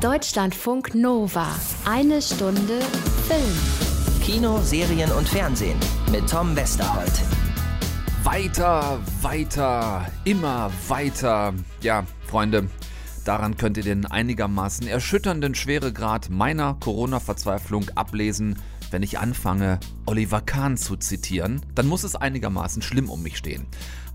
Deutschlandfunk Nova. Eine Stunde Film. Kino, Serien und Fernsehen mit Tom Westerholt. Weiter, weiter, immer weiter. Ja, Freunde, daran könnt ihr den einigermaßen erschütternden Schweregrad meiner Corona-Verzweiflung ablesen. Wenn ich anfange, Oliver Kahn zu zitieren, dann muss es einigermaßen schlimm um mich stehen.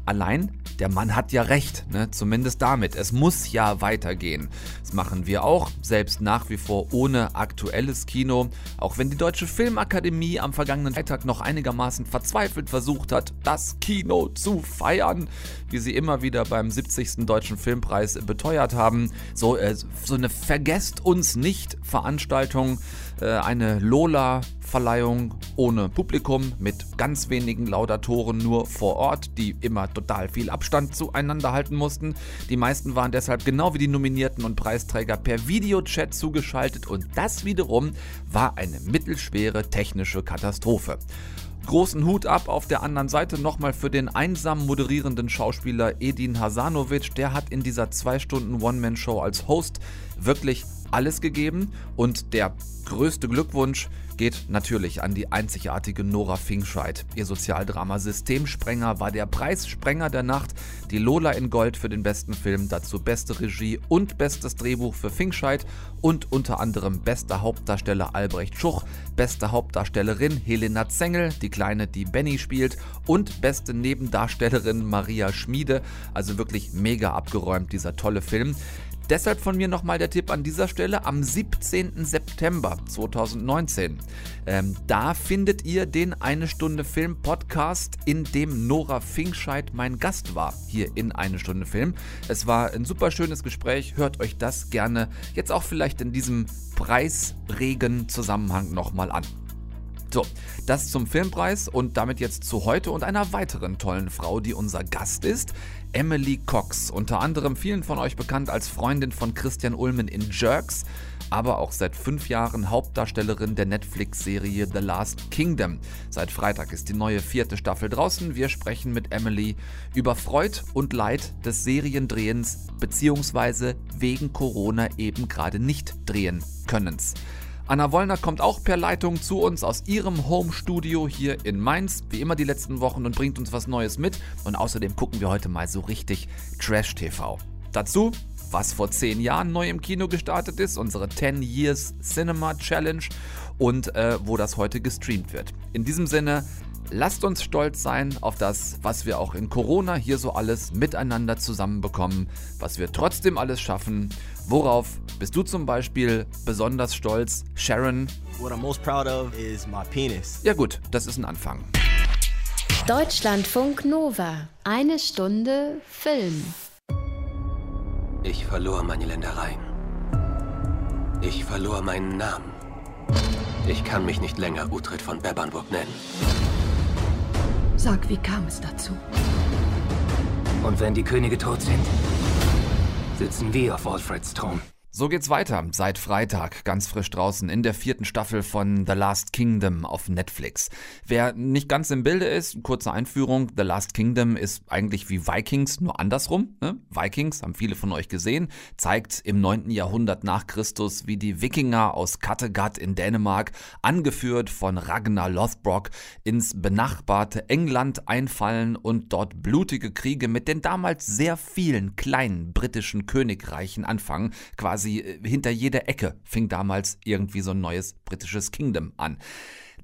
Allein, der Mann hat ja recht, ne? zumindest damit. Es muss ja weitergehen. Das machen wir auch, selbst nach wie vor ohne aktuelles Kino. Auch wenn die Deutsche Filmakademie am vergangenen Freitag noch einigermaßen verzweifelt versucht hat, das Kino zu feiern, wie sie immer wieder beim 70. Deutschen Filmpreis beteuert haben. So, äh, so eine Vergesst uns nicht Veranstaltung, eine Lola Verleihung ohne Publikum mit ganz wenigen Laudatoren nur vor Ort, die immer total viel Abstand zueinander halten mussten. Die meisten waren deshalb genau wie die Nominierten und Preisträger per Videochat zugeschaltet und das wiederum war eine mittelschwere technische Katastrophe. Großen Hut ab auf der anderen Seite nochmal für den einsam moderierenden Schauspieler Edin Hasanovic. Der hat in dieser zwei Stunden One-Man-Show als Host wirklich alles gegeben und der größte Glückwunsch geht natürlich an die einzigartige Nora Fingscheid. Ihr Sozialdrama Systemsprenger war der Preissprenger der Nacht. Die Lola in Gold für den besten Film, dazu beste Regie und bestes Drehbuch für Fingscheid und unter anderem bester Hauptdarsteller Albrecht Schuch, beste Hauptdarstellerin Helena Zengel, die Kleine, die Benny spielt und beste Nebendarstellerin Maria Schmiede. Also wirklich mega abgeräumt, dieser tolle Film. Deshalb von mir nochmal der Tipp an dieser Stelle am 17. September 2019. Ähm, da findet ihr den Eine Stunde Film Podcast, in dem Nora Finkscheid mein Gast war, hier in Eine Stunde Film. Es war ein super schönes Gespräch, hört euch das gerne jetzt auch vielleicht in diesem preisregen Zusammenhang nochmal an. So, das zum Filmpreis und damit jetzt zu heute und einer weiteren tollen Frau, die unser Gast ist. Emily Cox, unter anderem vielen von euch bekannt als Freundin von Christian Ulmen in Jerks, aber auch seit fünf Jahren Hauptdarstellerin der Netflix-Serie The Last Kingdom. Seit Freitag ist die neue vierte Staffel draußen. Wir sprechen mit Emily über Freud und Leid des Seriendrehens beziehungsweise wegen Corona eben gerade nicht drehen Könnens. Anna Wollner kommt auch per Leitung zu uns aus ihrem Home-Studio hier in Mainz, wie immer die letzten Wochen und bringt uns was Neues mit. Und außerdem gucken wir heute mal so richtig Trash-TV. Dazu, was vor zehn Jahren neu im Kino gestartet ist, unsere 10 Years Cinema Challenge und äh, wo das heute gestreamt wird. In diesem Sinne, lasst uns stolz sein auf das, was wir auch in Corona hier so alles miteinander zusammenbekommen, was wir trotzdem alles schaffen Worauf bist du zum Beispiel besonders stolz, Sharon? What I'm most proud of is my penis. Ja gut, das ist ein Anfang. Deutschlandfunk Nova. Eine Stunde Film. Ich verlor meine Ländereien. Ich verlor meinen Namen. Ich kann mich nicht länger Utrid von Bebernburg nennen. Sag, wie kam es dazu? Und wenn die Könige tot sind, sitzen wir auf Alfreds Thron. So geht's weiter seit Freitag, ganz frisch draußen in der vierten Staffel von The Last Kingdom auf Netflix. Wer nicht ganz im Bilde ist, kurze Einführung, The Last Kingdom ist eigentlich wie Vikings, nur andersrum. Ne? Vikings, haben viele von euch gesehen, zeigt im 9. Jahrhundert nach Christus, wie die Wikinger aus Kattegat in Dänemark, angeführt von Ragnar Lothbrok, ins benachbarte England einfallen und dort blutige Kriege mit den damals sehr vielen kleinen britischen Königreichen anfangen, quasi quasi äh, hinter jeder Ecke fing damals irgendwie so ein neues britisches Kingdom an.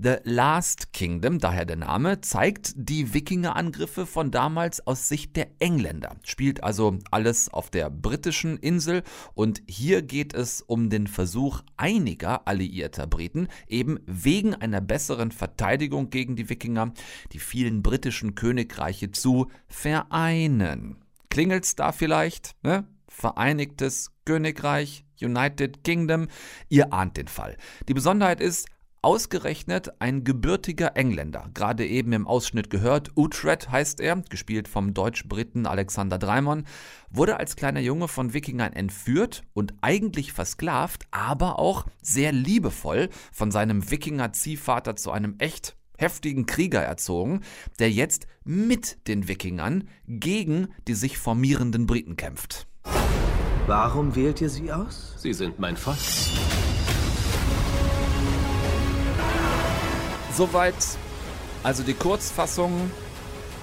The Last Kingdom, daher der Name, zeigt die Wikingerangriffe von damals aus Sicht der Engländer. Spielt also alles auf der britischen Insel und hier geht es um den Versuch einiger alliierter Briten, eben wegen einer besseren Verteidigung gegen die Wikinger, die vielen britischen Königreiche zu vereinen. Klingelt's da vielleicht? Ne? Vereinigtes Königreich, United Kingdom. Ihr ahnt den Fall. Die Besonderheit ist, Ausgerechnet ein gebürtiger Engländer, gerade eben im Ausschnitt gehört, Uhtred heißt er, gespielt vom Deutsch-Briten Alexander Dreimon, wurde als kleiner Junge von Wikingern entführt und eigentlich versklavt, aber auch sehr liebevoll von seinem Wikinger-Ziehvater zu einem echt heftigen Krieger erzogen, der jetzt mit den Wikingern gegen die sich formierenden Briten kämpft. Warum wählt ihr sie aus? Sie sind mein Volk. Soweit also die Kurzfassung.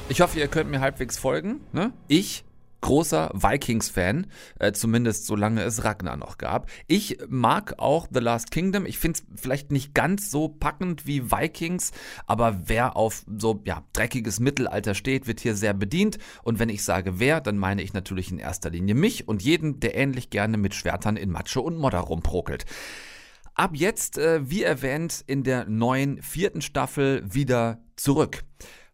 Ich hoffe, ihr könnt mir halbwegs folgen. Ne? Ich großer Vikings-Fan, äh, zumindest solange es Ragnar noch gab. Ich mag auch The Last Kingdom. Ich finde es vielleicht nicht ganz so packend wie Vikings, aber wer auf so ja, dreckiges Mittelalter steht, wird hier sehr bedient. Und wenn ich sage wer, dann meine ich natürlich in erster Linie mich und jeden, der ähnlich gerne mit Schwertern in Matsche und Modder rumprokelt. Ab jetzt, äh, wie erwähnt, in der neuen vierten Staffel wieder zurück.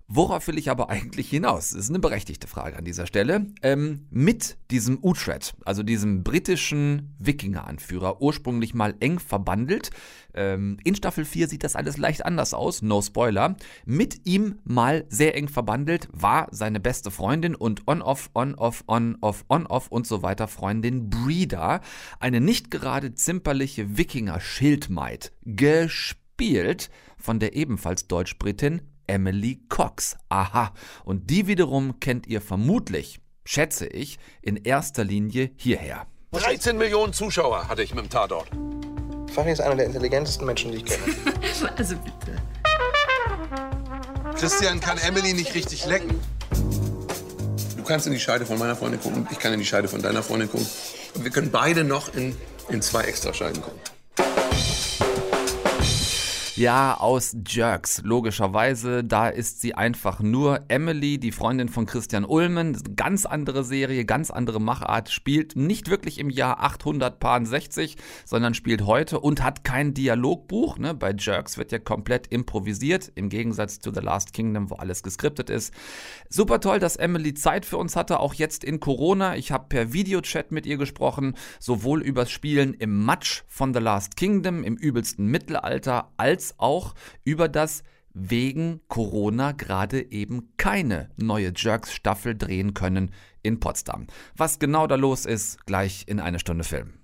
Worauf will ich aber eigentlich hinaus? Das ist eine berechtigte Frage an dieser Stelle. Ähm, mit diesem Uhtred, also diesem britischen Wikinger-Anführer, ursprünglich mal eng verbandelt. Ähm, in Staffel 4 sieht das alles leicht anders aus, no Spoiler. Mit ihm mal sehr eng verbandelt war seine beste Freundin und on-off, on-off, on-off, on-off und so weiter Freundin Brida. Eine nicht gerade zimperliche Wikinger-Schildmaid. Gespielt von der ebenfalls Deutsch-Britin Emily Cox. Aha. Und die wiederum kennt ihr vermutlich, schätze ich, in erster Linie hierher. 13 Millionen Zuschauer hatte ich mit dem Tatort. Fanny ist einer der intelligentesten Menschen, die ich kenne. also bitte. Christian kann Emily nicht richtig lecken. Du kannst in die Scheide von meiner Freundin gucken, ich kann in die Scheide von deiner Freundin gucken. Und wir können beide noch in, in zwei Extrascheiden gucken. Ja, aus Jerks, logischerweise. Da ist sie einfach nur Emily, die Freundin von Christian Ulmen. Ganz andere Serie, ganz andere Machart. Spielt nicht wirklich im Jahr 860, sondern spielt heute und hat kein Dialogbuch. Ne? Bei Jerks wird ja komplett improvisiert, im Gegensatz zu The Last Kingdom, wo alles geskriptet ist. Super toll, dass Emily Zeit für uns hatte, auch jetzt in Corona. Ich habe per Videochat mit ihr gesprochen, sowohl übers Spielen im Match von The Last Kingdom im übelsten Mittelalter, als als auch über das wegen Corona gerade eben keine neue Jerks-Staffel drehen können in Potsdam. Was genau da los ist, gleich in eine Stunde Film.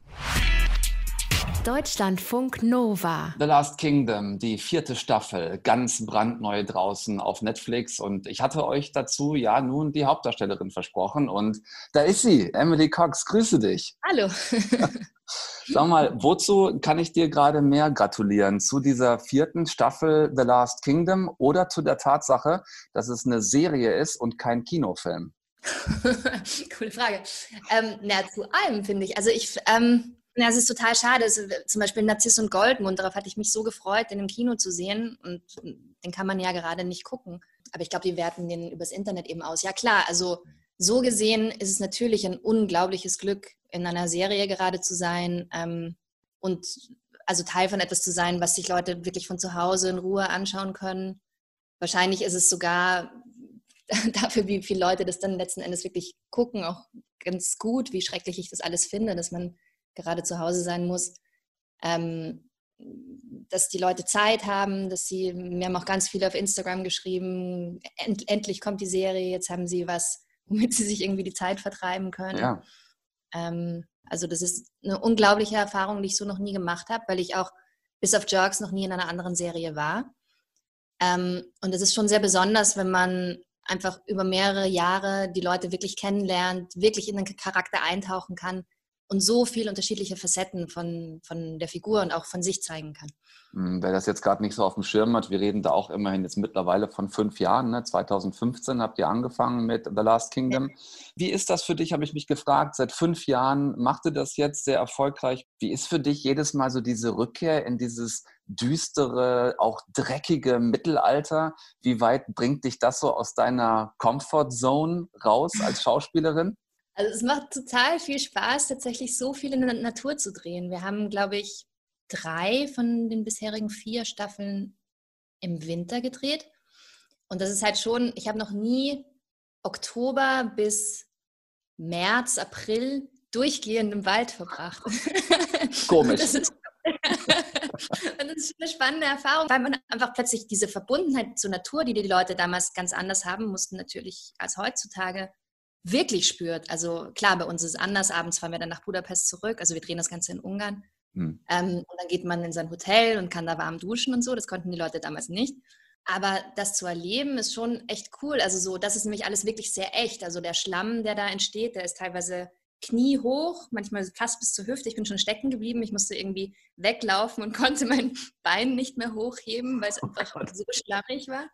Deutschlandfunk Nova. The Last Kingdom, die vierte Staffel, ganz brandneu draußen auf Netflix. Und ich hatte euch dazu ja nun die Hauptdarstellerin versprochen. Und da ist sie, Emily Cox. Grüße dich. Hallo. Sag mal, wozu kann ich dir gerade mehr gratulieren? Zu dieser vierten Staffel The Last Kingdom oder zu der Tatsache, dass es eine Serie ist und kein Kinofilm? Coole Frage. Ähm, na, zu allem finde ich. Also ich, ähm, ja, es ist total schade. Also, zum Beispiel Narziss und Goldmund, darauf hatte ich mich so gefreut, den im Kino zu sehen. Und den kann man ja gerade nicht gucken. Aber ich glaube, die werten den übers Internet eben aus. Ja klar, also so gesehen ist es natürlich ein unglaubliches Glück, in einer Serie gerade zu sein ähm, und also Teil von etwas zu sein, was sich Leute wirklich von zu Hause in Ruhe anschauen können. Wahrscheinlich ist es sogar dafür, wie viele Leute das dann letzten Endes wirklich gucken, auch ganz gut, wie schrecklich ich das alles finde, dass man gerade zu Hause sein muss. Ähm, dass die Leute Zeit haben, dass sie, mir haben auch ganz viele auf Instagram geschrieben, end, endlich kommt die Serie, jetzt haben sie was, womit sie sich irgendwie die Zeit vertreiben können. Ja. Ähm, also das ist eine unglaubliche Erfahrung, die ich so noch nie gemacht habe, weil ich auch bis auf Jerks noch nie in einer anderen Serie war. Ähm, und es ist schon sehr besonders, wenn man einfach über mehrere Jahre die Leute wirklich kennenlernt, wirklich in den Charakter eintauchen kann und so viele unterschiedliche Facetten von, von der Figur und auch von sich zeigen kann. Hm, wer das jetzt gerade nicht so auf dem Schirm hat, wir reden da auch immerhin jetzt mittlerweile von fünf Jahren. Ne? 2015 habt ihr angefangen mit The Last Kingdom. Wie ist das für dich, habe ich mich gefragt. Seit fünf Jahren macht ihr das jetzt sehr erfolgreich. Wie ist für dich jedes Mal so diese Rückkehr in dieses düstere, auch dreckige Mittelalter? Wie weit bringt dich das so aus deiner Comfort Zone raus als Schauspielerin? Also es macht total viel Spaß, tatsächlich so viel in der Natur zu drehen. Wir haben, glaube ich, drei von den bisherigen vier Staffeln im Winter gedreht. Und das ist halt schon, ich habe noch nie Oktober bis März, April durchgehend im Wald verbracht. Komisch. Das ist, und das ist eine spannende Erfahrung, weil man einfach plötzlich diese Verbundenheit zur Natur, die die Leute damals ganz anders haben mussten, natürlich als heutzutage wirklich spürt. Also klar, bei uns ist es anders. Abends fahren wir dann nach Budapest zurück. Also wir drehen das Ganze in Ungarn. Hm. Ähm, und dann geht man in sein Hotel und kann da warm duschen und so. Das konnten die Leute damals nicht. Aber das zu erleben ist schon echt cool. Also so, das ist nämlich alles wirklich sehr echt. Also der Schlamm, der da entsteht, der ist teilweise Knie hoch, manchmal fast bis zur Hüfte. Ich bin schon stecken geblieben. Ich musste irgendwie weglaufen und konnte mein Bein nicht mehr hochheben, weil es einfach oh so schlammig war.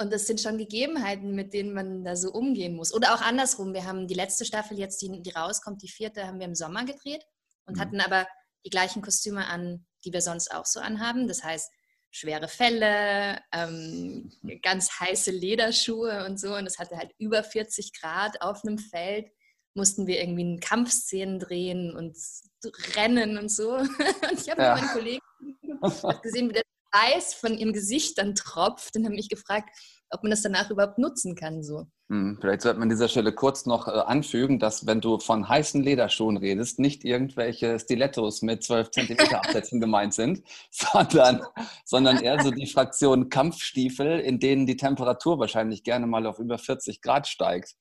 Und das sind schon Gegebenheiten, mit denen man da so umgehen muss. Oder auch andersrum. Wir haben die letzte Staffel jetzt, die, die rauskommt, die vierte, haben wir im Sommer gedreht und mhm. hatten aber die gleichen Kostüme an, die wir sonst auch so anhaben. Das heißt, schwere Felle, ähm, ganz heiße Lederschuhe und so. Und es hatte halt über 40 Grad auf einem Feld. Mussten wir irgendwie Kampfszenen drehen und rennen und so. Und ich habe ja. meinen Kollegen gesehen, wie der Eis von ihrem Gesicht dann tropft und habe mich gefragt, ob man das danach überhaupt nutzen kann. So. Hm, vielleicht sollte man an dieser Stelle kurz noch äh, anfügen, dass wenn du von heißen Lederschuhen redest, nicht irgendwelche Stilettos mit 12 cm Absätzen gemeint sind, sondern, sondern eher so die Fraktion Kampfstiefel, in denen die Temperatur wahrscheinlich gerne mal auf über 40 Grad steigt.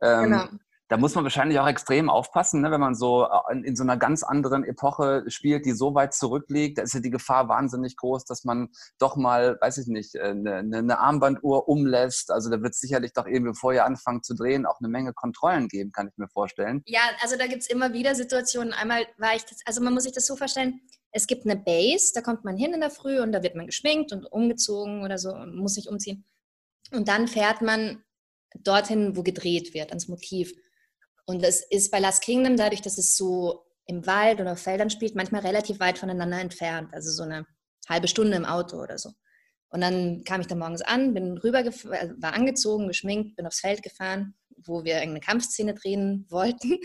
Ähm, genau da muss man wahrscheinlich auch extrem aufpassen, ne? wenn man so äh, in, in, so einer ganz anderen Epoche spielt, die so weit zurückliegt. Da ist ja die Gefahr wahnsinnig groß, dass man doch mal, weiß ich nicht, eine, äh, eine Armbanduhr umlässt. Also da wird es sicherlich doch irgendwie, bevor ihr anfangt zu drehen, auch eine Menge Kontrollen geben, kann ich mir vorstellen. Ja, also da gibt es immer wieder Situationen. Einmal war ich, das, also man muss sich das so vorstellen, es gibt eine Base, da kommt man hin in der Früh und da wird man geschminkt und umgezogen oder so und muss sich umziehen. Und dann fährt man dorthin, wo gedreht wird, ans Motiv. Und das ist bei Last Kingdom, dadurch, dass es so im Wald oder auf Feldern spielt, manchmal relativ weit voneinander entfernt. Also so eine halbe Stunde im Auto oder so. Und dann kam ich da morgens an, bin rüber, äh, war angezogen, geschminkt, bin aufs Feld gefahren, wo wir irgendeine Kampfszene drehen wollten.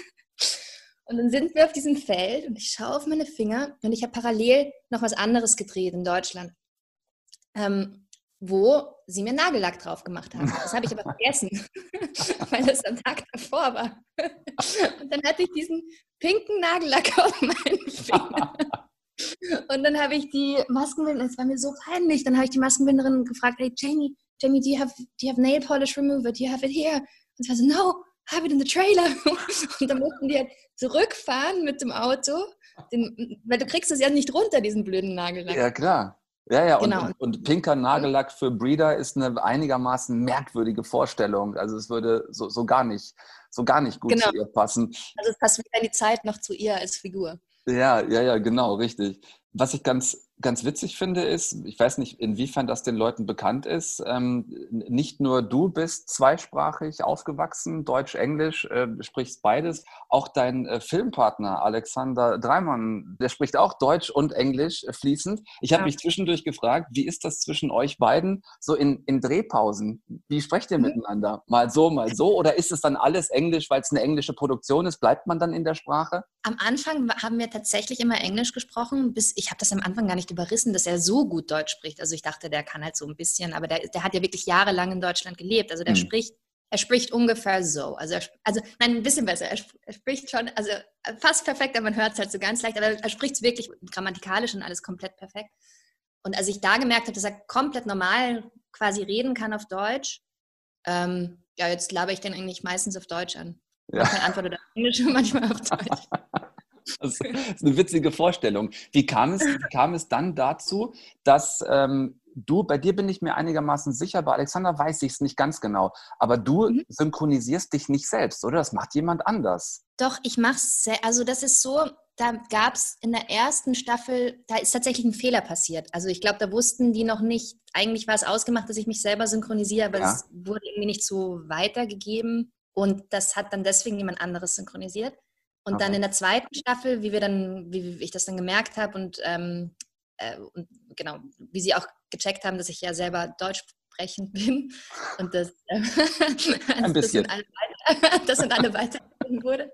Und dann sind wir auf diesem Feld und ich schaue auf meine Finger und ich habe parallel noch was anderes gedreht in Deutschland. Ähm, wo sie mir Nagellack drauf gemacht haben. Das habe ich aber vergessen, weil das am Tag davor war. Und dann hatte ich diesen pinken Nagellack auf meinen Finger. Und dann habe ich die Maskenbinderin, es war mir so peinlich, dann habe ich die Maskenbinderin gefragt, hey Jamie, Jamie, do you have, do you have nail polish remover? Do you have it here? Und sie war so, no, have it in the trailer. Und dann mussten die halt zurückfahren mit dem Auto, den, weil du kriegst es ja nicht runter, diesen blöden Nagellack. Ja, klar. Ja, ja, genau. und, und, pinker Nagellack für Breeder ist eine einigermaßen merkwürdige Vorstellung. Also es würde so, so gar nicht, so gar nicht gut genau. zu ihr passen. Also es passt weder die Zeit noch zu ihr als Figur. Ja, ja, ja, genau, richtig. Was ich ganz ganz witzig finde, ist, ich weiß nicht, inwiefern das den Leuten bekannt ist, ähm, nicht nur du bist zweisprachig aufgewachsen, Deutsch, Englisch, äh, sprichst beides, auch dein äh, Filmpartner Alexander Dreimann, der spricht auch Deutsch und Englisch äh, fließend. Ich habe ja. mich zwischendurch gefragt, wie ist das zwischen euch beiden so in, in Drehpausen? Wie sprecht ihr mhm. miteinander? Mal so, mal so? Oder ist es dann alles Englisch, weil es eine englische Produktion ist? Bleibt man dann in der Sprache? Am Anfang haben wir tatsächlich immer Englisch gesprochen, bis ich habe das am Anfang gar nicht überrissen, dass er so gut Deutsch spricht. Also ich dachte, der kann halt so ein bisschen, aber der, der hat ja wirklich jahrelang in Deutschland gelebt. Also der mhm. spricht, er spricht ungefähr so. Also, er, also nein, ein bisschen besser. Er, er spricht schon, also fast perfekt, aber man hört es halt so ganz leicht. Aber er spricht es wirklich grammatikalisch und alles komplett perfekt. Und als ich da gemerkt habe, dass er komplett normal quasi reden kann auf Deutsch, ähm, ja, jetzt laber ich den eigentlich meistens auf Deutsch an. Ja. Manchmal antwortet auf Englisch und manchmal auf Deutsch. Das ist eine witzige Vorstellung. Wie kam es, wie kam es dann dazu, dass ähm, du, bei dir bin ich mir einigermaßen sicher, bei Alexander weiß ich es nicht ganz genau, aber du mhm. synchronisierst dich nicht selbst, oder? Das macht jemand anders. Doch, ich mache es, also das ist so, da gab es in der ersten Staffel, da ist tatsächlich ein Fehler passiert. Also ich glaube, da wussten die noch nicht, eigentlich war es ausgemacht, dass ich mich selber synchronisiere, aber ja. es wurde irgendwie nicht so weitergegeben. Und das hat dann deswegen jemand anderes synchronisiert. Und okay. dann in der zweiten Staffel, wie wir dann, wie ich das dann gemerkt habe und, ähm, äh, und genau, wie sie auch gecheckt haben, dass ich ja selber deutsch sprechend bin und das, äh, Ein bisschen. das, alle, das sind alle weitergegeben wurde.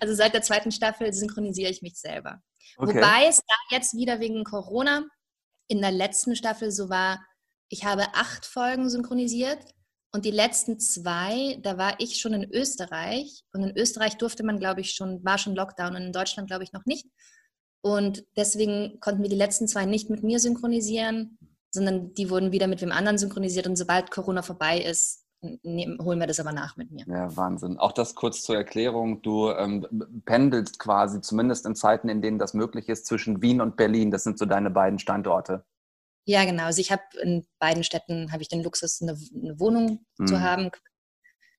also seit der zweiten Staffel synchronisiere ich mich selber. Okay. Wobei es da jetzt wieder wegen Corona in der letzten Staffel so war, ich habe acht Folgen synchronisiert und die letzten zwei, da war ich schon in Österreich. Und in Österreich durfte man, glaube ich, schon, war schon Lockdown und in Deutschland, glaube ich, noch nicht. Und deswegen konnten wir die letzten zwei nicht mit mir synchronisieren, sondern die wurden wieder mit wem anderen synchronisiert. Und sobald Corona vorbei ist, nehmen, holen wir das aber nach mit mir. Ja, Wahnsinn. Auch das kurz zur Erklärung. Du ähm, pendelst quasi, zumindest in Zeiten, in denen das möglich ist, zwischen Wien und Berlin. Das sind so deine beiden Standorte. Ja, genau. Also ich habe in beiden Städten habe ich den Luxus, eine, eine Wohnung mhm. zu haben.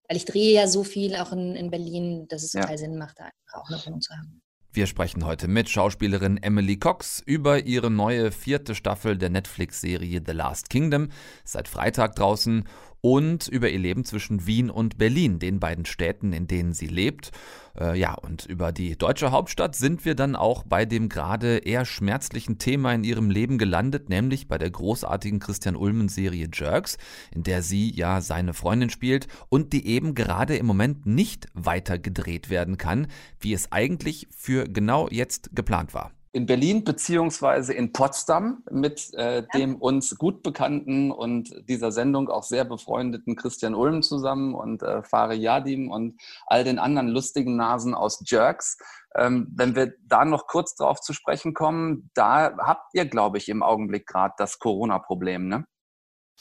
weil ich drehe ja so viel auch in, in Berlin, dass es Ja. total Sinn macht, da auch eine Wohnung zu haben. Wir sprechen heute mit Schauspielerin Emily Cox über ihre neue vierte Staffel der Netflix-Serie The Last Kingdom, seit Freitag draußen, und über ihr Leben zwischen Wien und Berlin, den beiden Städten, in denen sie lebt. Äh, ja, und über die deutsche Hauptstadt sind wir dann auch bei dem gerade eher schmerzlichen Thema in ihrem Leben gelandet, nämlich bei der großartigen Christian Ulmen-Serie Jerks, in der sie ja seine Freundin spielt und die eben gerade im Moment nicht weiter gedreht werden kann, wie es eigentlich für genau jetzt geplant war. In Berlin beziehungsweise in Potsdam mit äh, dem uns gut bekannten und dieser Sendung auch sehr befreundeten Christian Ulm zusammen und äh, Fari Yadim und all den anderen lustigen Nasen aus Jerks. Ähm, wenn wir da noch kurz drauf zu sprechen kommen, da habt ihr, glaube ich, im Augenblick gerade das Corona-Problem, ne?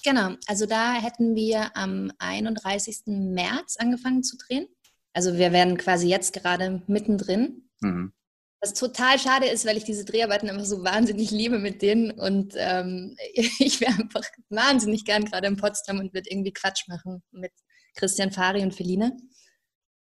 Genau, also da hätten wir am 31. März angefangen zu drehen. Also wir werden quasi jetzt gerade mittendrin. Mhm. Was total schade ist, weil ich diese Dreharbeiten einfach so wahnsinnig liebe mit denen und ähm, ich wäre einfach wahnsinnig gern gerade in Potsdam und würde irgendwie Quatsch machen mit Christian Fari und Feline.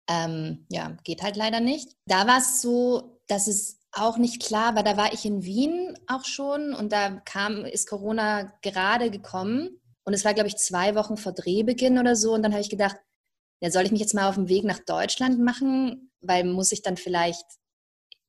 Ähm, ja, geht halt leider nicht. Da war es so, dass es auch nicht klar war, da war ich in Wien auch schon und da kam, ist Corona gerade gekommen und es war, glaube ich, zwei Wochen vor Drehbeginn oder so und dann habe ich gedacht, ja, soll ich mich jetzt mal auf den Weg nach Deutschland machen, weil muss ich dann vielleicht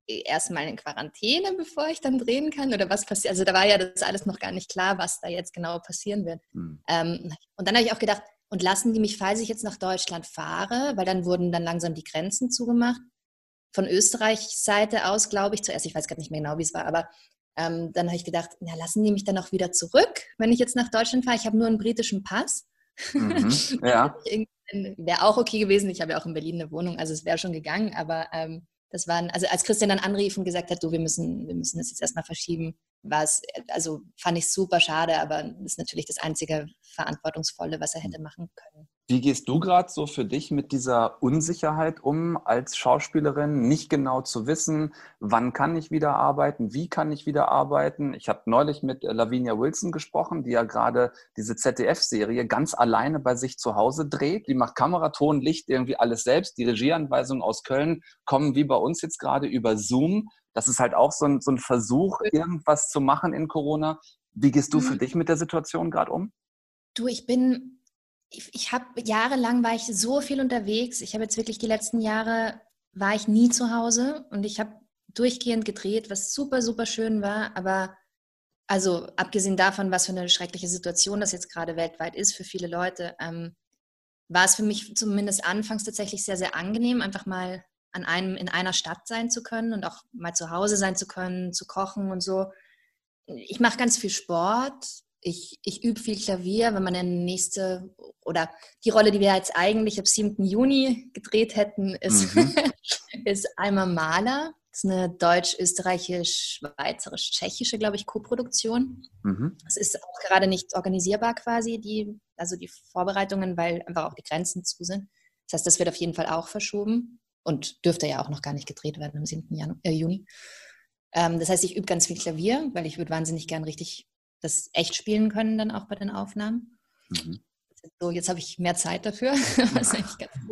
erstmal in Quarantäne, bevor ich dann drehen kann? Oder was passiert? Also da war ja das alles noch gar nicht klar, was da jetzt genau passieren wird. Mhm. Ähm, und dann habe ich auch gedacht, und lassen die mich, falls ich jetzt nach Deutschland fahre, weil dann wurden dann langsam die Grenzen zugemacht. Von Österreichs Seite aus, glaube ich, zuerst, ich weiß gar nicht mehr genau, wie es war, aber ähm, dann habe ich gedacht, na, lassen die mich dann auch wieder zurück, wenn ich jetzt nach Deutschland fahre? Ich habe nur einen britischen Pass. Mhm. Ja. Wäre auch okay gewesen. Ich habe ja auch in Berlin eine Wohnung, also es wäre schon gegangen, aber ähm, das waren, also als Christian dann anrief und gesagt hat, du, wir müssen, wir müssen das jetzt erstmal verschieben, war es, also fand ich super schade, aber das ist natürlich das einzige Verantwortungsvolle, was er hätte machen können. Wie gehst du gerade so für dich mit dieser Unsicherheit um, als Schauspielerin nicht genau zu wissen, wann kann ich wieder arbeiten, wie kann ich wieder arbeiten? Ich habe neulich mit äh, Lavinia Wilson gesprochen, die ja gerade diese ZDF-Serie ganz alleine bei sich zu Hause dreht. Die macht Kamera, Ton, Licht, irgendwie alles selbst. Die Regieanweisungen aus Köln kommen wie bei uns jetzt gerade über Zoom. Das ist halt auch so ein, so ein Versuch, irgendwas zu machen in Corona. Wie gehst du für Mhm. dich mit der Situation gerade um? Du, ich bin, ich, ich habe jahrelang war ich so viel unterwegs. Ich habe jetzt wirklich die letzten Jahre war ich nie zu Hause und ich habe durchgehend gedreht, was super, super schön war. Aber also abgesehen davon, was für eine schreckliche Situation das jetzt gerade weltweit ist für viele Leute, ähm, war es für mich zumindest anfangs tatsächlich sehr, sehr angenehm, einfach mal an einem in einer Stadt sein zu können und auch mal zu Hause sein zu können, zu kochen und so. Ich mache ganz viel Sport. Ich, ich übe viel Klavier, wenn man eine nächste oder die Rolle, die wir jetzt eigentlich ab 7. Juni gedreht hätten, ist, Mhm. ist Alma Maler. Das ist eine deutsch-österreichisch-schweizerisch-tschechische, glaube ich, Koproduktion. Mhm. Es ist auch gerade nicht organisierbar quasi, die, also die Vorbereitungen, weil einfach auch die Grenzen zu sind. Das heißt, das wird auf jeden Fall auch verschoben und dürfte ja auch noch gar nicht gedreht werden am 7. Janu äh, Juni. Ähm, das heißt, ich übe ganz viel Klavier, weil ich würde wahnsinnig gern richtig das echt spielen können, dann auch bei den Aufnahmen. Mhm. So, jetzt habe ich mehr Zeit dafür.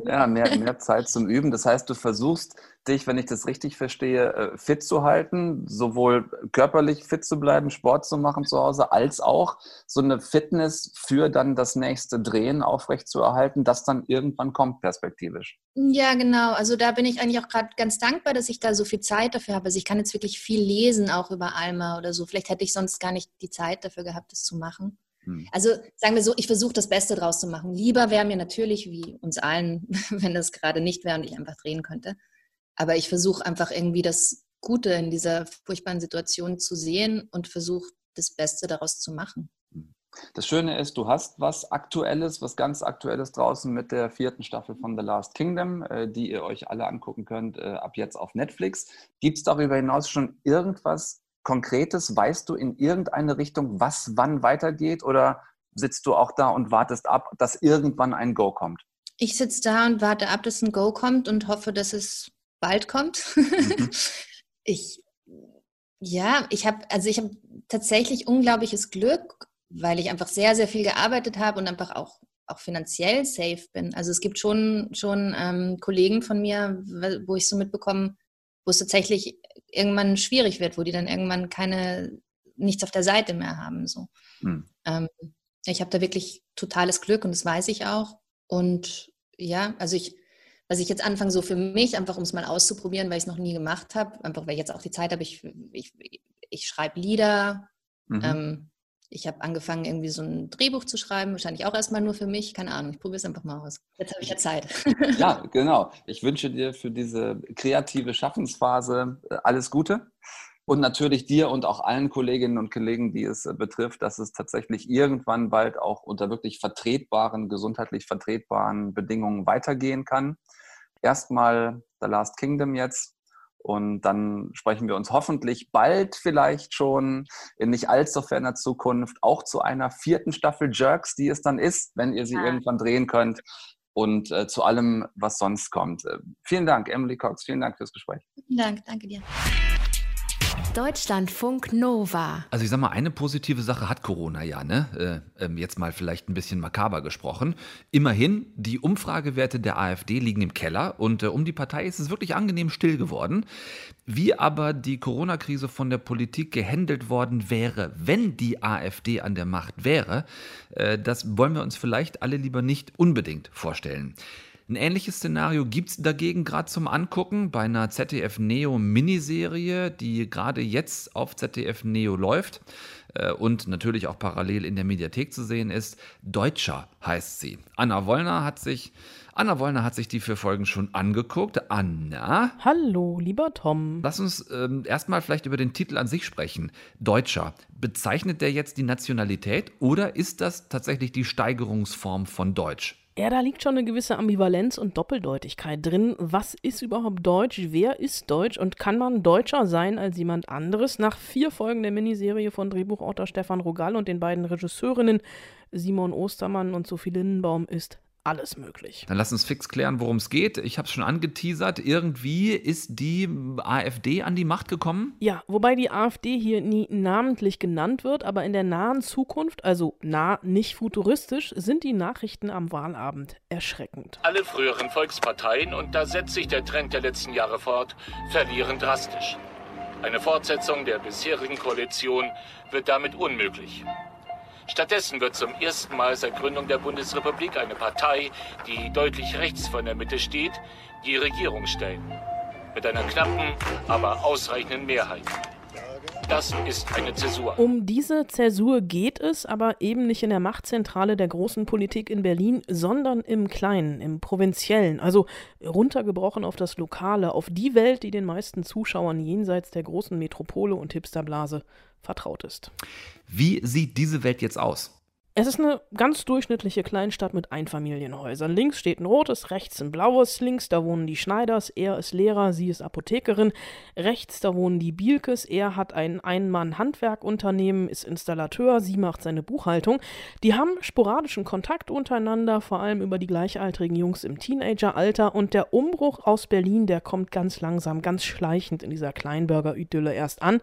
Ja, mehr, mehr Zeit zum Üben. Das heißt, du versuchst dich, wenn ich das richtig verstehe, äh, fit zu halten, sowohl körperlich fit zu bleiben, Sport zu machen zu Hause, als auch so eine Fitness für dann das nächste Drehen aufrecht zu erhalten, das dann irgendwann kommt perspektivisch. Ja, genau. Also da bin ich eigentlich auch gerade ganz dankbar, dass ich da so viel Zeit dafür habe. Also ich kann jetzt wirklich viel lesen, auch über Alma oder so. Vielleicht hätte ich sonst gar nicht die Zeit dafür gehabt, das zu machen. Hm. Also sagen wir so, ich versuche das Beste draus zu machen. Lieber wäre mir natürlich, wie uns allen, wenn das gerade nicht wäre und ich einfach drehen könnte. Aber ich versuche einfach irgendwie das Gute in dieser furchtbaren Situation zu sehen und versuche das Beste daraus zu machen. Das Schöne ist, du hast was Aktuelles, was ganz Aktuelles draußen mit der vierten Staffel von The Last Kingdom, äh, die ihr euch alle angucken könnt, äh, ab jetzt auf Netflix. Gibt es darüber hinaus schon irgendwas Konkretes? Weißt du in irgendeine Richtung, was wann weitergeht? Oder sitzt du auch da und wartest ab, dass irgendwann ein Go kommt? Ich sitze da und warte ab, dass ein Go kommt und hoffe, dass es bald kommt. Mhm. ich, ja, ich habe, also ich habe tatsächlich unglaubliches Glück, weil ich einfach sehr, sehr viel gearbeitet habe und einfach auch auch finanziell safe bin. Also es gibt schon, schon ähm, Kollegen von mir, wo ich so mitbekomme, wo es tatsächlich irgendwann schwierig wird, wo die dann irgendwann keine, nichts auf der Seite mehr haben. So. Hm. Ähm, ich habe da wirklich totales Glück und das weiß ich auch. Und ja, also ich, was ich jetzt anfange, so für mich, einfach um es mal auszuprobieren, weil ich es noch nie gemacht habe, einfach weil ich jetzt auch die Zeit habe, ich, ich, ich schreibe Lieder. Mhm. Ähm, ich habe angefangen, irgendwie so ein Drehbuch zu schreiben, wahrscheinlich auch erstmal nur für mich. Keine Ahnung, ich probiere es einfach mal aus. Jetzt habe ich ja Zeit. ja, genau. Ich wünsche dir für diese kreative Schaffensphase äh, alles Gute. Und natürlich dir und auch allen Kolleginnen und Kollegen, die es äh, betrifft, dass es tatsächlich irgendwann bald auch unter wirklich vertretbaren, gesundheitlich vertretbaren Bedingungen weitergehen kann. Erstmal The Last Kingdom jetzt. Und dann sprechen wir uns hoffentlich bald vielleicht schon in nicht allzu ferner Zukunft auch zu einer vierten Staffel Jerks, die es dann ist, wenn ihr sie ja. irgendwann drehen könnt. Und äh, zu allem, was sonst kommt. Äh, vielen Dank, Emily Cox. Vielen Dank fürs Gespräch. Vielen Dank, danke dir. Deutschlandfunk Nova. Also ich sag mal, eine positive Sache hat Corona ja, ne? Äh, ähm, jetzt mal vielleicht ein bisschen makaber gesprochen. Immerhin, die Umfragewerte der AfD liegen im Keller und äh, um die Partei ist es wirklich angenehm still geworden. Wie aber die Corona-Krise von der Politik gehandelt worden wäre, wenn die AfD an der Macht wäre, äh, das wollen wir uns vielleicht alle lieber nicht unbedingt vorstellen. Ein ähnliches Szenario gibt es dagegen gerade zum Angucken bei einer ZDF Neo Miniserie, die gerade jetzt auf ZDF Neo läuft äh, und natürlich auch parallel in der Mediathek zu sehen ist. Deutscher heißt sie. Anna Wollner hat sich Anna Wollner hat sich die vier Folgen schon angeguckt. Anna? Hallo, lieber Tom. Lass uns ähm, erstmal vielleicht über den Titel an sich sprechen. Deutscher. Bezeichnet der jetzt die Nationalität oder ist das tatsächlich die Steigerungsform von Deutsch? Ja, da liegt schon eine gewisse Ambivalenz und Doppeldeutigkeit drin. Was ist überhaupt Deutsch? Wer ist Deutsch? Und kann man Deutscher sein als jemand anderes? Nach vier Folgen der Miniserie von Drehbuchautor Stefan Rogall und den beiden Regisseurinnen Simon Ostermann und Sophie Lindenbaum ist alles möglich. Dann lass uns fix klären, worum es geht. Ich habe es schon angeteasert. Irgendwie ist die AfD an die Macht gekommen? Ja, wobei die AfD hier nie namentlich genannt wird, aber in der nahen Zukunft, also nah nicht futuristisch, sind die Nachrichten am Wahlabend erschreckend. Alle früheren Volksparteien, und da setzt sich der Trend der letzten Jahre fort, verlieren drastisch. Eine Fortsetzung der bisherigen Koalition wird damit unmöglich. Stattdessen wird zum ersten Mal seit Gründung der Bundesrepublik eine Partei, die deutlich rechts von der Mitte steht, die Regierung stellen. Mit einer knappen, aber ausreichenden Mehrheit. Das ist eine Zäsur. Um diese Zäsur geht es, aber eben nicht in der Machtzentrale der großen Politik in Berlin, sondern im Kleinen, im Provinziellen, also runtergebrochen auf das Lokale, auf die Welt, die den meisten Zuschauern jenseits der großen Metropole und Hipsterblase vertraut ist. Wie sieht diese Welt jetzt aus? Es ist eine ganz durchschnittliche Kleinstadt mit Einfamilienhäusern. Links steht ein rotes, rechts ein blaues. Links, da wohnen die Schneiders, er ist Lehrer, sie ist Apothekerin. Rechts, da wohnen die Bielkes, er hat ein Ein-Mann-Handwerkunternehmen, ist Installateur, sie macht seine Buchhaltung. Die haben sporadischen Kontakt untereinander, vor allem über die gleichaltrigen Jungs im Teenageralter. Und der Umbruch aus Berlin, der kommt ganz langsam, ganz schleichend in dieser Kleinbürger-Idylle erst an.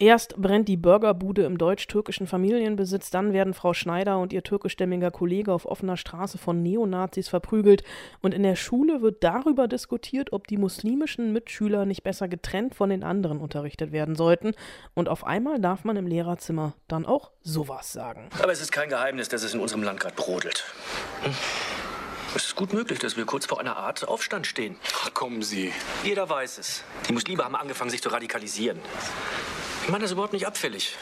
Erst brennt die Burgerbude im deutsch-türkischen Familienbesitz, dann werden Frau Schneider und ihr türkischstämmiger Kollege auf offener Straße von Neonazis verprügelt und in der Schule wird darüber diskutiert, ob die muslimischen Mitschüler nicht besser getrennt von den anderen unterrichtet werden sollten und auf einmal darf man im Lehrerzimmer dann auch sowas sagen. Aber es ist kein Geheimnis, dass es in unserem Land gerade brodelt. Hm. Es ist gut möglich, dass wir kurz vor einer Art Aufstand stehen. Ach, kommen Sie. Jeder weiß es. Die Muslime haben angefangen, sich zu radikalisieren. Ich meine das ist überhaupt nicht abfällig.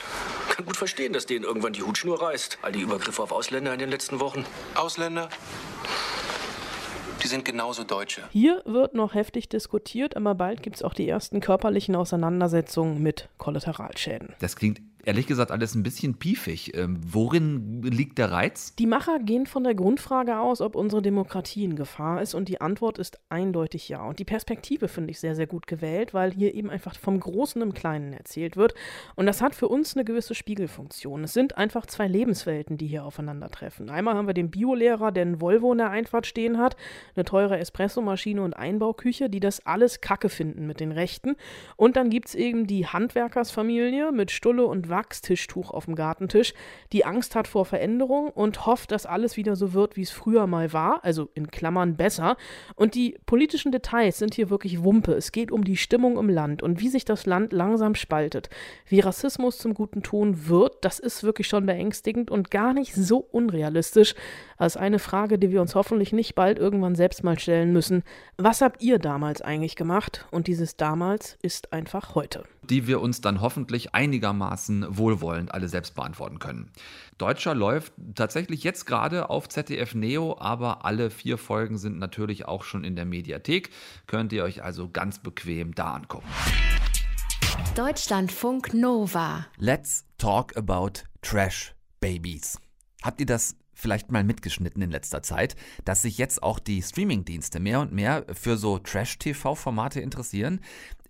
Ich kann gut verstehen, dass denen irgendwann die Hutschnur reißt. All die Übergriffe auf Ausländer in den letzten Wochen. Ausländer? Die sind genauso Deutsche. Hier wird noch heftig diskutiert, aber bald gibt es auch die ersten körperlichen Auseinandersetzungen mit Kollateralschäden. Das klingt ehrlich gesagt alles ein bisschen piefig. Ähm, worin liegt der Reiz? Die Macher gehen von der Grundfrage aus, ob unsere Demokratie in Gefahr ist und die Antwort ist eindeutig ja. Und die Perspektive finde ich sehr, sehr gut gewählt, weil hier eben einfach vom Großen im Kleinen erzählt wird. Und das hat für uns eine gewisse Spiegelfunktion. Es sind einfach zwei Lebenswelten, die hier aufeinandertreffen. Einmal haben wir den Biolehrer, der einen Volvo in der Einfahrt stehen hat, eine teure Espressomaschine und Einbauküche, die das alles Kacke finden mit den Rechten. Und dann gibt es eben die Handwerkersfamilie mit Stulle und Wachstischtuch auf dem Gartentisch, die Angst hat vor Veränderung und hofft, dass alles wieder so wird, wie es früher mal war, also in Klammern besser. Und die politischen Details sind hier wirklich Wumpe. Es geht um die Stimmung im Land und wie sich das Land langsam spaltet. Wie Rassismus zum guten Ton wird, das ist wirklich schon beängstigend und gar nicht so unrealistisch als eine Frage, die wir uns hoffentlich nicht bald irgendwann selbst mal stellen müssen. Was habt ihr damals eigentlich gemacht? Und dieses damals ist einfach heute. Die wir uns dann hoffentlich einigermaßen wohlwollend alle selbst beantworten können. Deutscher läuft tatsächlich jetzt gerade auf ZDF Neo, aber alle vier Folgen sind natürlich auch schon in der Mediathek. Könnt ihr euch also ganz bequem da angucken. Deutschlandfunk Nova. Let's talk about Trash Babies. Habt ihr das vielleicht mal mitgeschnitten in letzter Zeit, dass sich jetzt auch die Streamingdienste mehr und mehr für so Trash-TV-Formate interessieren.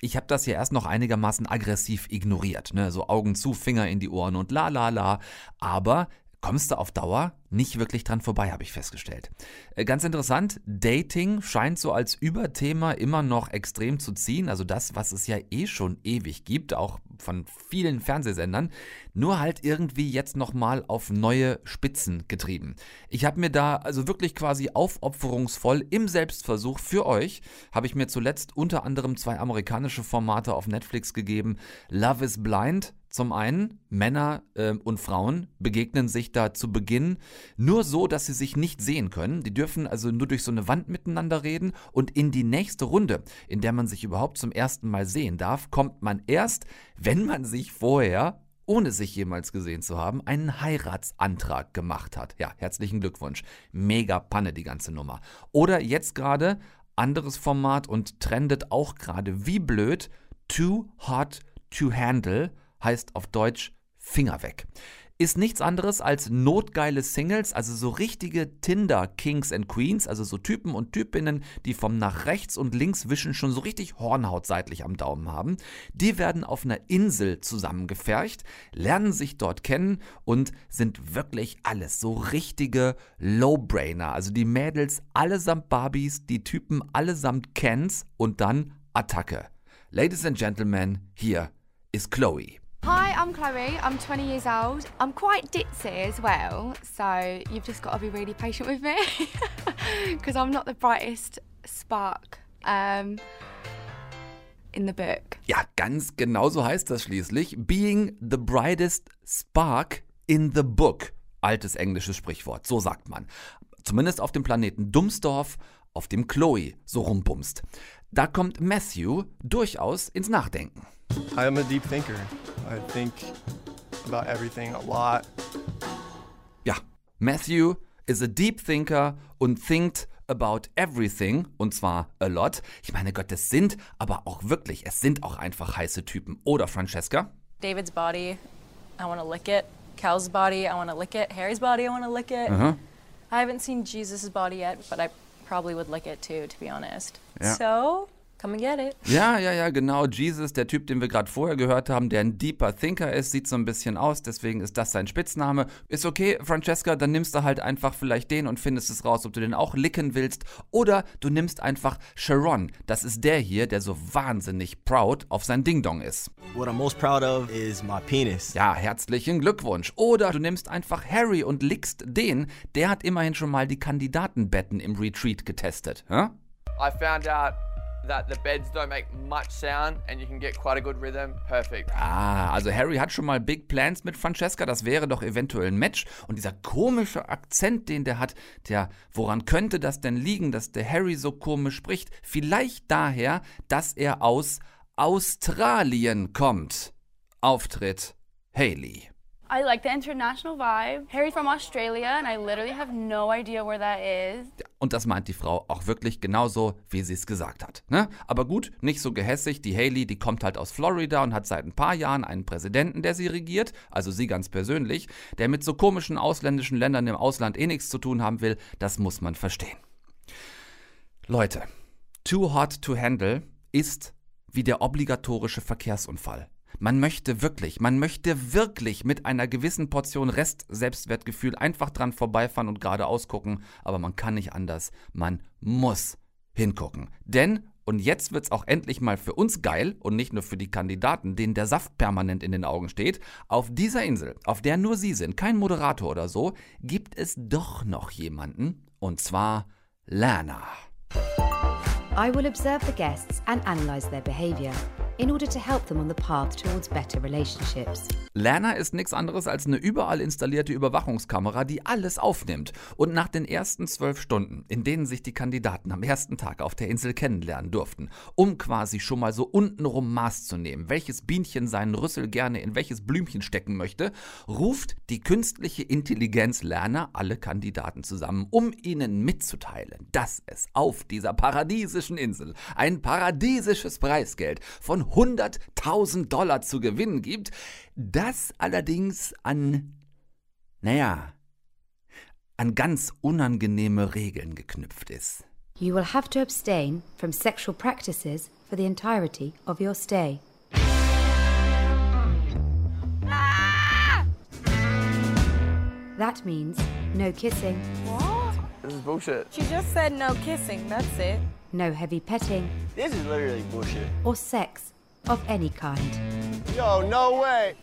Ich habe das ja erst noch einigermaßen aggressiv ignoriert, ne? so Augen zu, Finger in die Ohren und la la la. Aber kommst du auf Dauer nicht wirklich dran vorbei, habe ich festgestellt. Äh, ganz interessant, Dating scheint so als Überthema immer noch extrem zu ziehen, also das, was es ja eh schon ewig gibt, auch von vielen Fernsehsendern, nur halt irgendwie jetzt nochmal auf neue Spitzen getrieben. Ich habe mir da also wirklich quasi aufopferungsvoll im Selbstversuch für euch, habe ich mir zuletzt unter anderem zwei amerikanische Formate auf Netflix gegeben, Love is Blind zum einen, Männer äh, und Frauen begegnen sich da zu Beginn nur so, dass sie sich nicht sehen können. Die dürfen also nur durch so eine Wand miteinander reden und in die nächste Runde, in der man sich überhaupt zum ersten Mal sehen darf, kommt man erst, wenn man sich vorher ohne sich jemals gesehen zu haben, einen Heiratsantrag gemacht hat. Ja, herzlichen Glückwunsch. Mega Panne die ganze Nummer. Oder jetzt gerade anderes Format und trendet auch gerade wie blöd Too Hot to Handle heißt auf Deutsch Finger weg. Ist nichts anderes als notgeile Singles, also so richtige Tinder Kings and Queens, also so Typen und Typinnen, die vom nach rechts und links wischen schon so richtig Hornhaut seitlich am Daumen haben. Die werden auf einer Insel zusammengefercht, lernen sich dort kennen und sind wirklich alles so richtige Lowbrainer. Also die Mädels allesamt Barbies, die Typen allesamt Kens und dann Attacke. Ladies and Gentlemen, hier ist Chloe. Hi, I'm Chloe. I'm 20 years old. I'm quite ditzy as well, so you've just got to be really patient with me because I'm not the brightest spark um, in the book. Ja, ganz genau so heißt das schließlich. Being the brightest spark in the book. Altes englisches Sprichwort, so sagt man. Zumindest auf dem Planeten Dummsdorf, auf dem Chloe so rumbumst. Da kommt Matthew durchaus ins Nachdenken. I'm a deep thinker. I think about everything a lot. Ja, Matthew is a deep thinker und thinkt about everything und zwar a lot. Ich meine Gott, das sind aber auch wirklich, es sind auch einfach heiße Typen. Oder Francesca? David's body, I want to lick it. Cal's body, I want to lick it. Harry's body, I want to lick it. Aha. I haven't seen Jesus' body yet, but I probably would lick it too, to be honest. Ja. So, come and get it. Ja, ja, ja, genau. Jesus, der Typ, den wir gerade vorher gehört haben, der ein deeper Thinker ist, sieht so ein bisschen aus, deswegen ist das sein Spitzname. Ist okay, Francesca, dann nimmst du halt einfach vielleicht den und findest es raus, ob du den auch licken willst. Oder du nimmst einfach Sharon. Das ist der hier, der so wahnsinnig proud auf sein Ding-Dong ist. What I'm most proud of is my penis. Ja, herzlichen Glückwunsch. Oder du nimmst einfach Harry und lickst den, der hat immerhin schon mal die Kandidatenbetten im Retreat getestet. Hä? I found out that the beds don't make much sound and you can get quite a good rhythm. Perfect. Ah, also Harry hat schon mal Big Plans mit Francesca, das wäre doch eventuell ein Match. Und dieser komische Akzent, den der hat, der, woran könnte das denn liegen, dass der Harry so komisch spricht? Vielleicht daher, dass er aus Australien kommt. Auftritt Haley. I like the international vibe. Harry's from Australia, and I literally have no idea where that is. Und das meint die Frau auch wirklich genauso, wie sie es gesagt hat. Ne? Aber gut, nicht so gehässig. Die Haley, die kommt halt aus Florida und hat seit ein paar Jahren einen Präsidenten, der sie regiert, also sie ganz persönlich, der mit so komischen ausländischen Ländern im Ausland eh nichts zu tun haben will. Das muss man verstehen. Leute, Too Hot to Handle ist wie der obligatorische Verkehrsunfall. Man möchte wirklich, man möchte wirklich mit einer gewissen Portion Rest-Selbstwertgefühl einfach dran vorbeifahren und geradeaus gucken, aber man kann nicht anders. Man muss hingucken. Denn, Und jetzt wird's auch endlich mal für uns geil und nicht nur für die Kandidaten, denen der Saft permanent in den Augen steht. Auf dieser Insel, auf der nur sie sind, kein Moderator oder so, gibt es doch noch jemanden. Und zwar Lana. I will observe the guests and analyze their behavior in order to help them on the path towards better relationships. Lana ist nichts anderes als eine überall installierte Überwachungskamera, die alles aufnimmt. Und nach den ersten zwölf Stunden, in denen sich die Kandidaten am ersten Tag auf der Insel kennenlernen durften, um quasi schon mal so untenrum Maß zu nehmen, welches Bienchen seinen Rüssel gerne in welches Blümchen stecken möchte, ruft die künstliche Intelligenz Lana alle Kandidaten zusammen, um ihnen mitzuteilen, dass es auf dieser paradiesischen Insel ein paradiesisches Preisgeld von 100.000 Dollar zu gewinnen gibt, das allerdings an, naja, an ganz unangenehme Regeln geknüpft ist. You will have to abstain from sexual practices for the entirety of your stay. That means no kissing, What? This is bullshit. She just said no kissing, that's it. no heavy petting, This is literally bullshit. or sex of any kind. Yo, no way.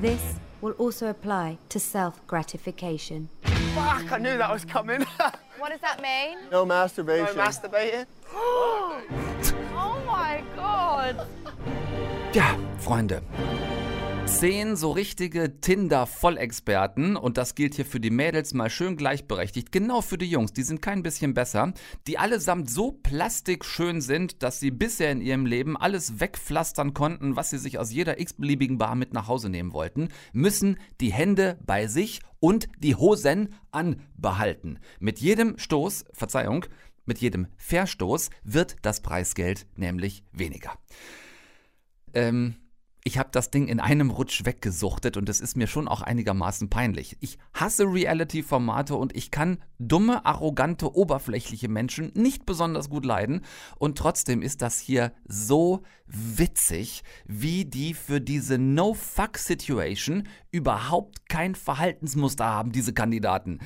This will also apply to self gratification. Fuck, I knew that was coming. What does that mean? no masturbation. No masturbating? Oh my god. Ja, Freunde. Zehn so richtige Tinder-Vollexperten, und das gilt hier für die Mädels mal schön gleichberechtigt, genau für die Jungs, die sind kein bisschen besser, die allesamt so plastikschön sind, dass sie bisher in ihrem Leben alles wegpflastern konnten, was sie sich aus jeder x-beliebigen Bar mit nach Hause nehmen wollten, müssen die Hände bei sich und die Hosen anbehalten. Mit jedem Stoß, Verzeihung, mit jedem Verstoß wird das Preisgeld nämlich weniger. Ähm, ich habe das Ding in einem Rutsch weggesuchtet und es ist mir schon auch einigermaßen peinlich. Ich hasse Reality-Formate und ich kann dumme, arrogante, oberflächliche Menschen nicht besonders gut leiden und trotzdem ist das hier so witzig, wie die für diese No-Fuck-Situation überhaupt kein Verhaltensmuster haben, diese Kandidaten.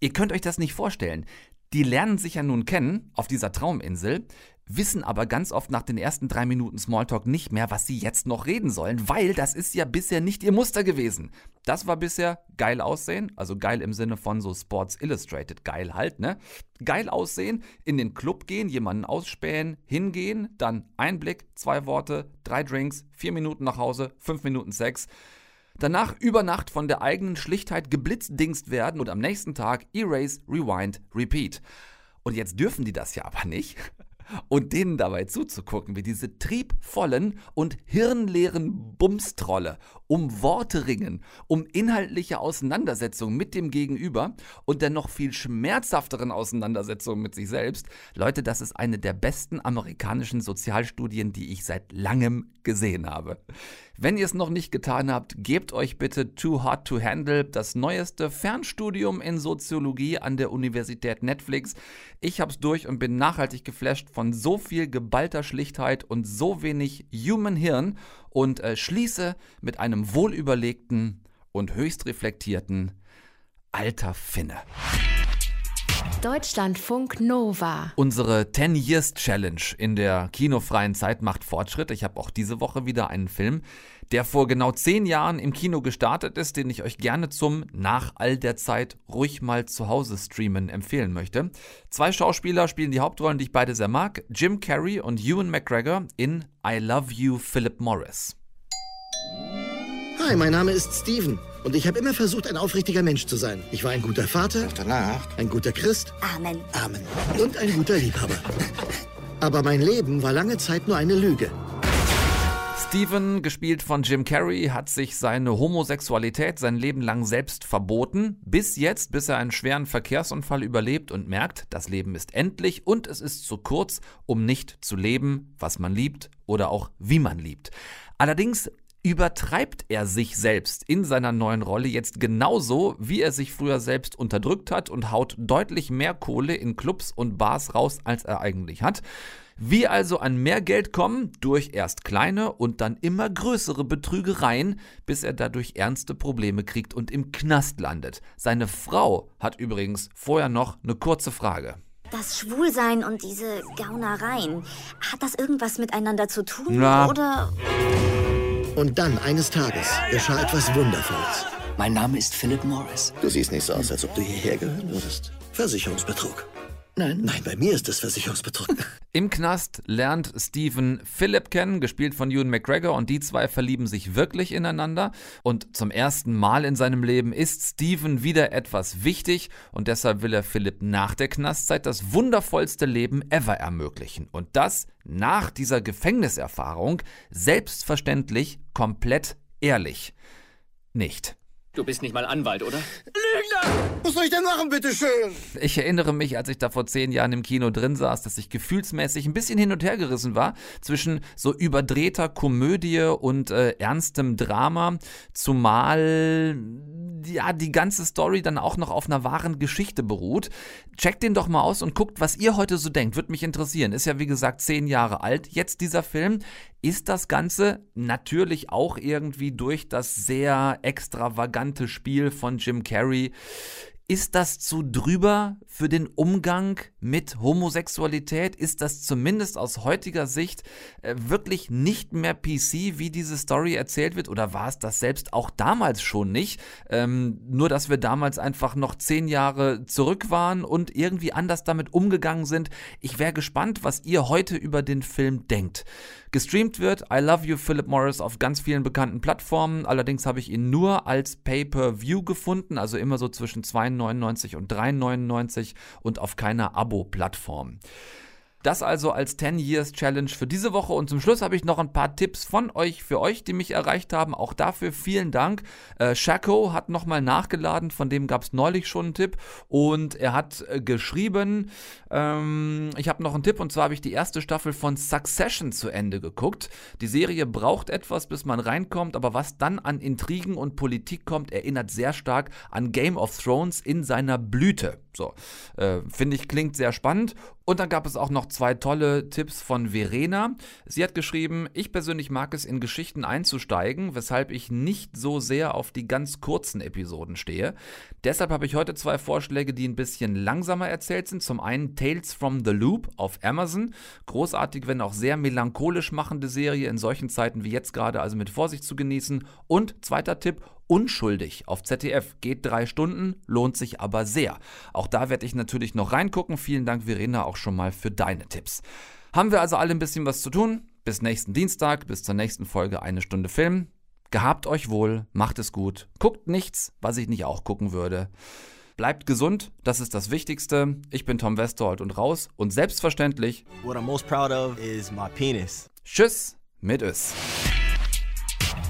Ihr könnt euch das nicht vorstellen. Die lernen sich ja nun kennen auf dieser Trauminsel, wissen aber ganz oft nach den ersten drei Minuten Smalltalk nicht mehr, was sie jetzt noch reden sollen, weil das ist ja bisher nicht ihr Muster gewesen. Das war bisher geil aussehen, also geil im Sinne von so Sports Illustrated, geil halt, ne? Geil aussehen, in den Club gehen, jemanden ausspähen, hingehen, dann ein Blick, zwei Worte, drei Drinks, vier Minuten nach Hause, fünf Minuten Sex. Danach über Nacht von der eigenen Schlichtheit geblitzdingst werden und am nächsten Tag Erase, Rewind, Repeat. Und jetzt dürfen die das ja aber nicht. Und denen dabei zuzugucken, wie diese triebvollen und hirnleeren Bumstrolle um Worte ringen, um inhaltliche Auseinandersetzungen mit dem Gegenüber und der noch viel schmerzhafteren Auseinandersetzungen mit sich selbst. Leute, das ist eine der besten amerikanischen Sozialstudien, die ich seit langem gesehen habe. Wenn ihr es noch nicht getan habt, gebt euch bitte Too Hot to Handle, das neueste Fernstudium in Soziologie an der Universität Netflix. Ich hab's durch und bin nachhaltig geflasht von so viel geballter Schlichtheit und so wenig Human Hirn und äh, schließe mit einem wohlüberlegten und höchst reflektierten Alter Finne. Deutschlandfunk Nova. Unsere 10 Years Challenge in der kinofreien Zeit macht Fortschritt. Ich habe auch diese Woche wieder einen Film, der vor genau 10 Jahren im Kino gestartet ist, den ich euch gerne zum nach all der Zeit ruhig mal zu Hause streamen empfehlen möchte. Zwei Schauspieler spielen die Hauptrollen, die ich beide sehr mag. Jim Carrey und Ewan McGregor in I Love You Philip Morris. Hi, mein Name ist Steven und ich habe immer versucht, ein aufrichtiger Mensch zu sein. Ich war ein guter Vater, ein guter Christ Amen. Amen. und ein guter Liebhaber. Aber mein Leben war lange Zeit nur eine Lüge. Steven, gespielt von Jim Carrey, hat sich seine Homosexualität sein Leben lang selbst verboten. Bis jetzt, bis er einen schweren Verkehrsunfall überlebt und merkt, das Leben ist endlich und es ist zu kurz, um nicht zu leben, was man liebt oder auch wie man liebt. Allerdings übertreibt er sich selbst in seiner neuen Rolle jetzt genauso, wie er sich früher selbst unterdrückt hat und haut deutlich mehr Kohle in Clubs und Bars raus, als er eigentlich hat. Wie also an mehr Geld kommen? Durch erst kleine und dann immer größere Betrügereien, bis er dadurch ernste Probleme kriegt und im Knast landet. Seine Frau hat übrigens vorher noch eine kurze Frage. Das Schwulsein und diese Gaunereien, hat das irgendwas miteinander zu tun? Na. Oder Und dann, eines Tages, geschah etwas Wundervolles. Mein Name ist Philip Morris. Du siehst nicht so aus, als ob du hierher gehören würdest. Versicherungsbetrug. Nein, nein, bei mir ist es Versicherungsbetrug. Im Knast lernt Stephen Philip kennen, gespielt von Ewan McGregor, und die zwei verlieben sich wirklich ineinander. Und zum ersten Mal in seinem Leben ist Stephen wieder etwas wichtig und deshalb will er Philip nach der Knastzeit das wundervollste Leben ever ermöglichen. Und das nach dieser Gefängniserfahrung selbstverständlich komplett ehrlich. Nicht. Du bist nicht mal Anwalt, oder? Lügner! Was soll ich denn machen, bitteschön? Ich erinnere mich, als ich da vor zehn Jahren im Kino drin saß, dass ich gefühlsmäßig ein bisschen hin und her gerissen war zwischen so überdrehter Komödie und äh, ernstem Drama, zumal ja die ganze Story dann auch noch auf einer wahren Geschichte beruht. Checkt den doch mal aus und guckt, was ihr heute so denkt. Würde mich interessieren. Ist ja wie gesagt zehn Jahre alt. Jetzt dieser Film. Ist das Ganze natürlich auch irgendwie durch das sehr extravagante Spiel von Jim Carrey ist das zu drüber für den Umgang mit Homosexualität? Ist das zumindest aus heutiger Sicht äh, wirklich nicht mehr PC, wie diese Story erzählt wird? Oder war es das selbst auch damals schon nicht? Ähm, nur, dass wir damals einfach noch zehn Jahre zurück waren und irgendwie anders damit umgegangen sind. Ich wäre gespannt, was ihr heute über den Film denkt. Gestreamt wird I Love You Philip Morris auf ganz vielen bekannten Plattformen. Allerdings habe ich ihn nur als Pay-per-View gefunden, also immer so zwischen 2,99 und 3,99 und auf keiner Abo-Plattform. Das also als 10 Years Challenge für diese Woche. Und zum Schluss habe ich noch ein paar Tipps von euch für euch, die mich erreicht haben. Auch dafür vielen Dank. Äh, Shaco hat nochmal nachgeladen, von dem gab es neulich schon einen Tipp. Und er hat äh, geschrieben, ähm, ich habe noch einen Tipp und zwar habe ich die erste Staffel von Succession zu Ende geguckt. Die Serie braucht etwas, bis man reinkommt, aber was dann an Intrigen und Politik kommt, erinnert sehr stark an Game of Thrones in seiner Blüte. So, äh, finde ich, klingt sehr spannend. Und dann gab es auch noch zwei tolle Tipps von Verena. Sie hat geschrieben, ich persönlich mag es, in Geschichten einzusteigen, weshalb ich nicht so sehr auf die ganz kurzen Episoden stehe. Deshalb habe ich heute zwei Vorschläge, die ein bisschen langsamer erzählt sind. Zum einen Tales from the Loop auf Amazon. Großartig, wenn auch sehr melancholisch machende Serie in solchen Zeiten wie jetzt gerade, also mit Vorsicht zu genießen. Und zweiter Tipp, Unschuldig auf ZDF. Geht drei Stunden, lohnt sich aber sehr. Auch da werde ich natürlich noch reingucken. Vielen Dank, Verena, auch schon mal für deine Tipps. Haben wir also alle ein bisschen was zu tun? Bis nächsten Dienstag, bis zur nächsten Folge eine Stunde Film. Gehabt euch wohl, macht es gut. Guckt nichts, was ich nicht auch gucken würde. Bleibt gesund, das ist das Wichtigste. Ich bin Tom Westerholt und raus und selbstverständlich. What I'm most proud of is my penis. Tschüss mit Ös.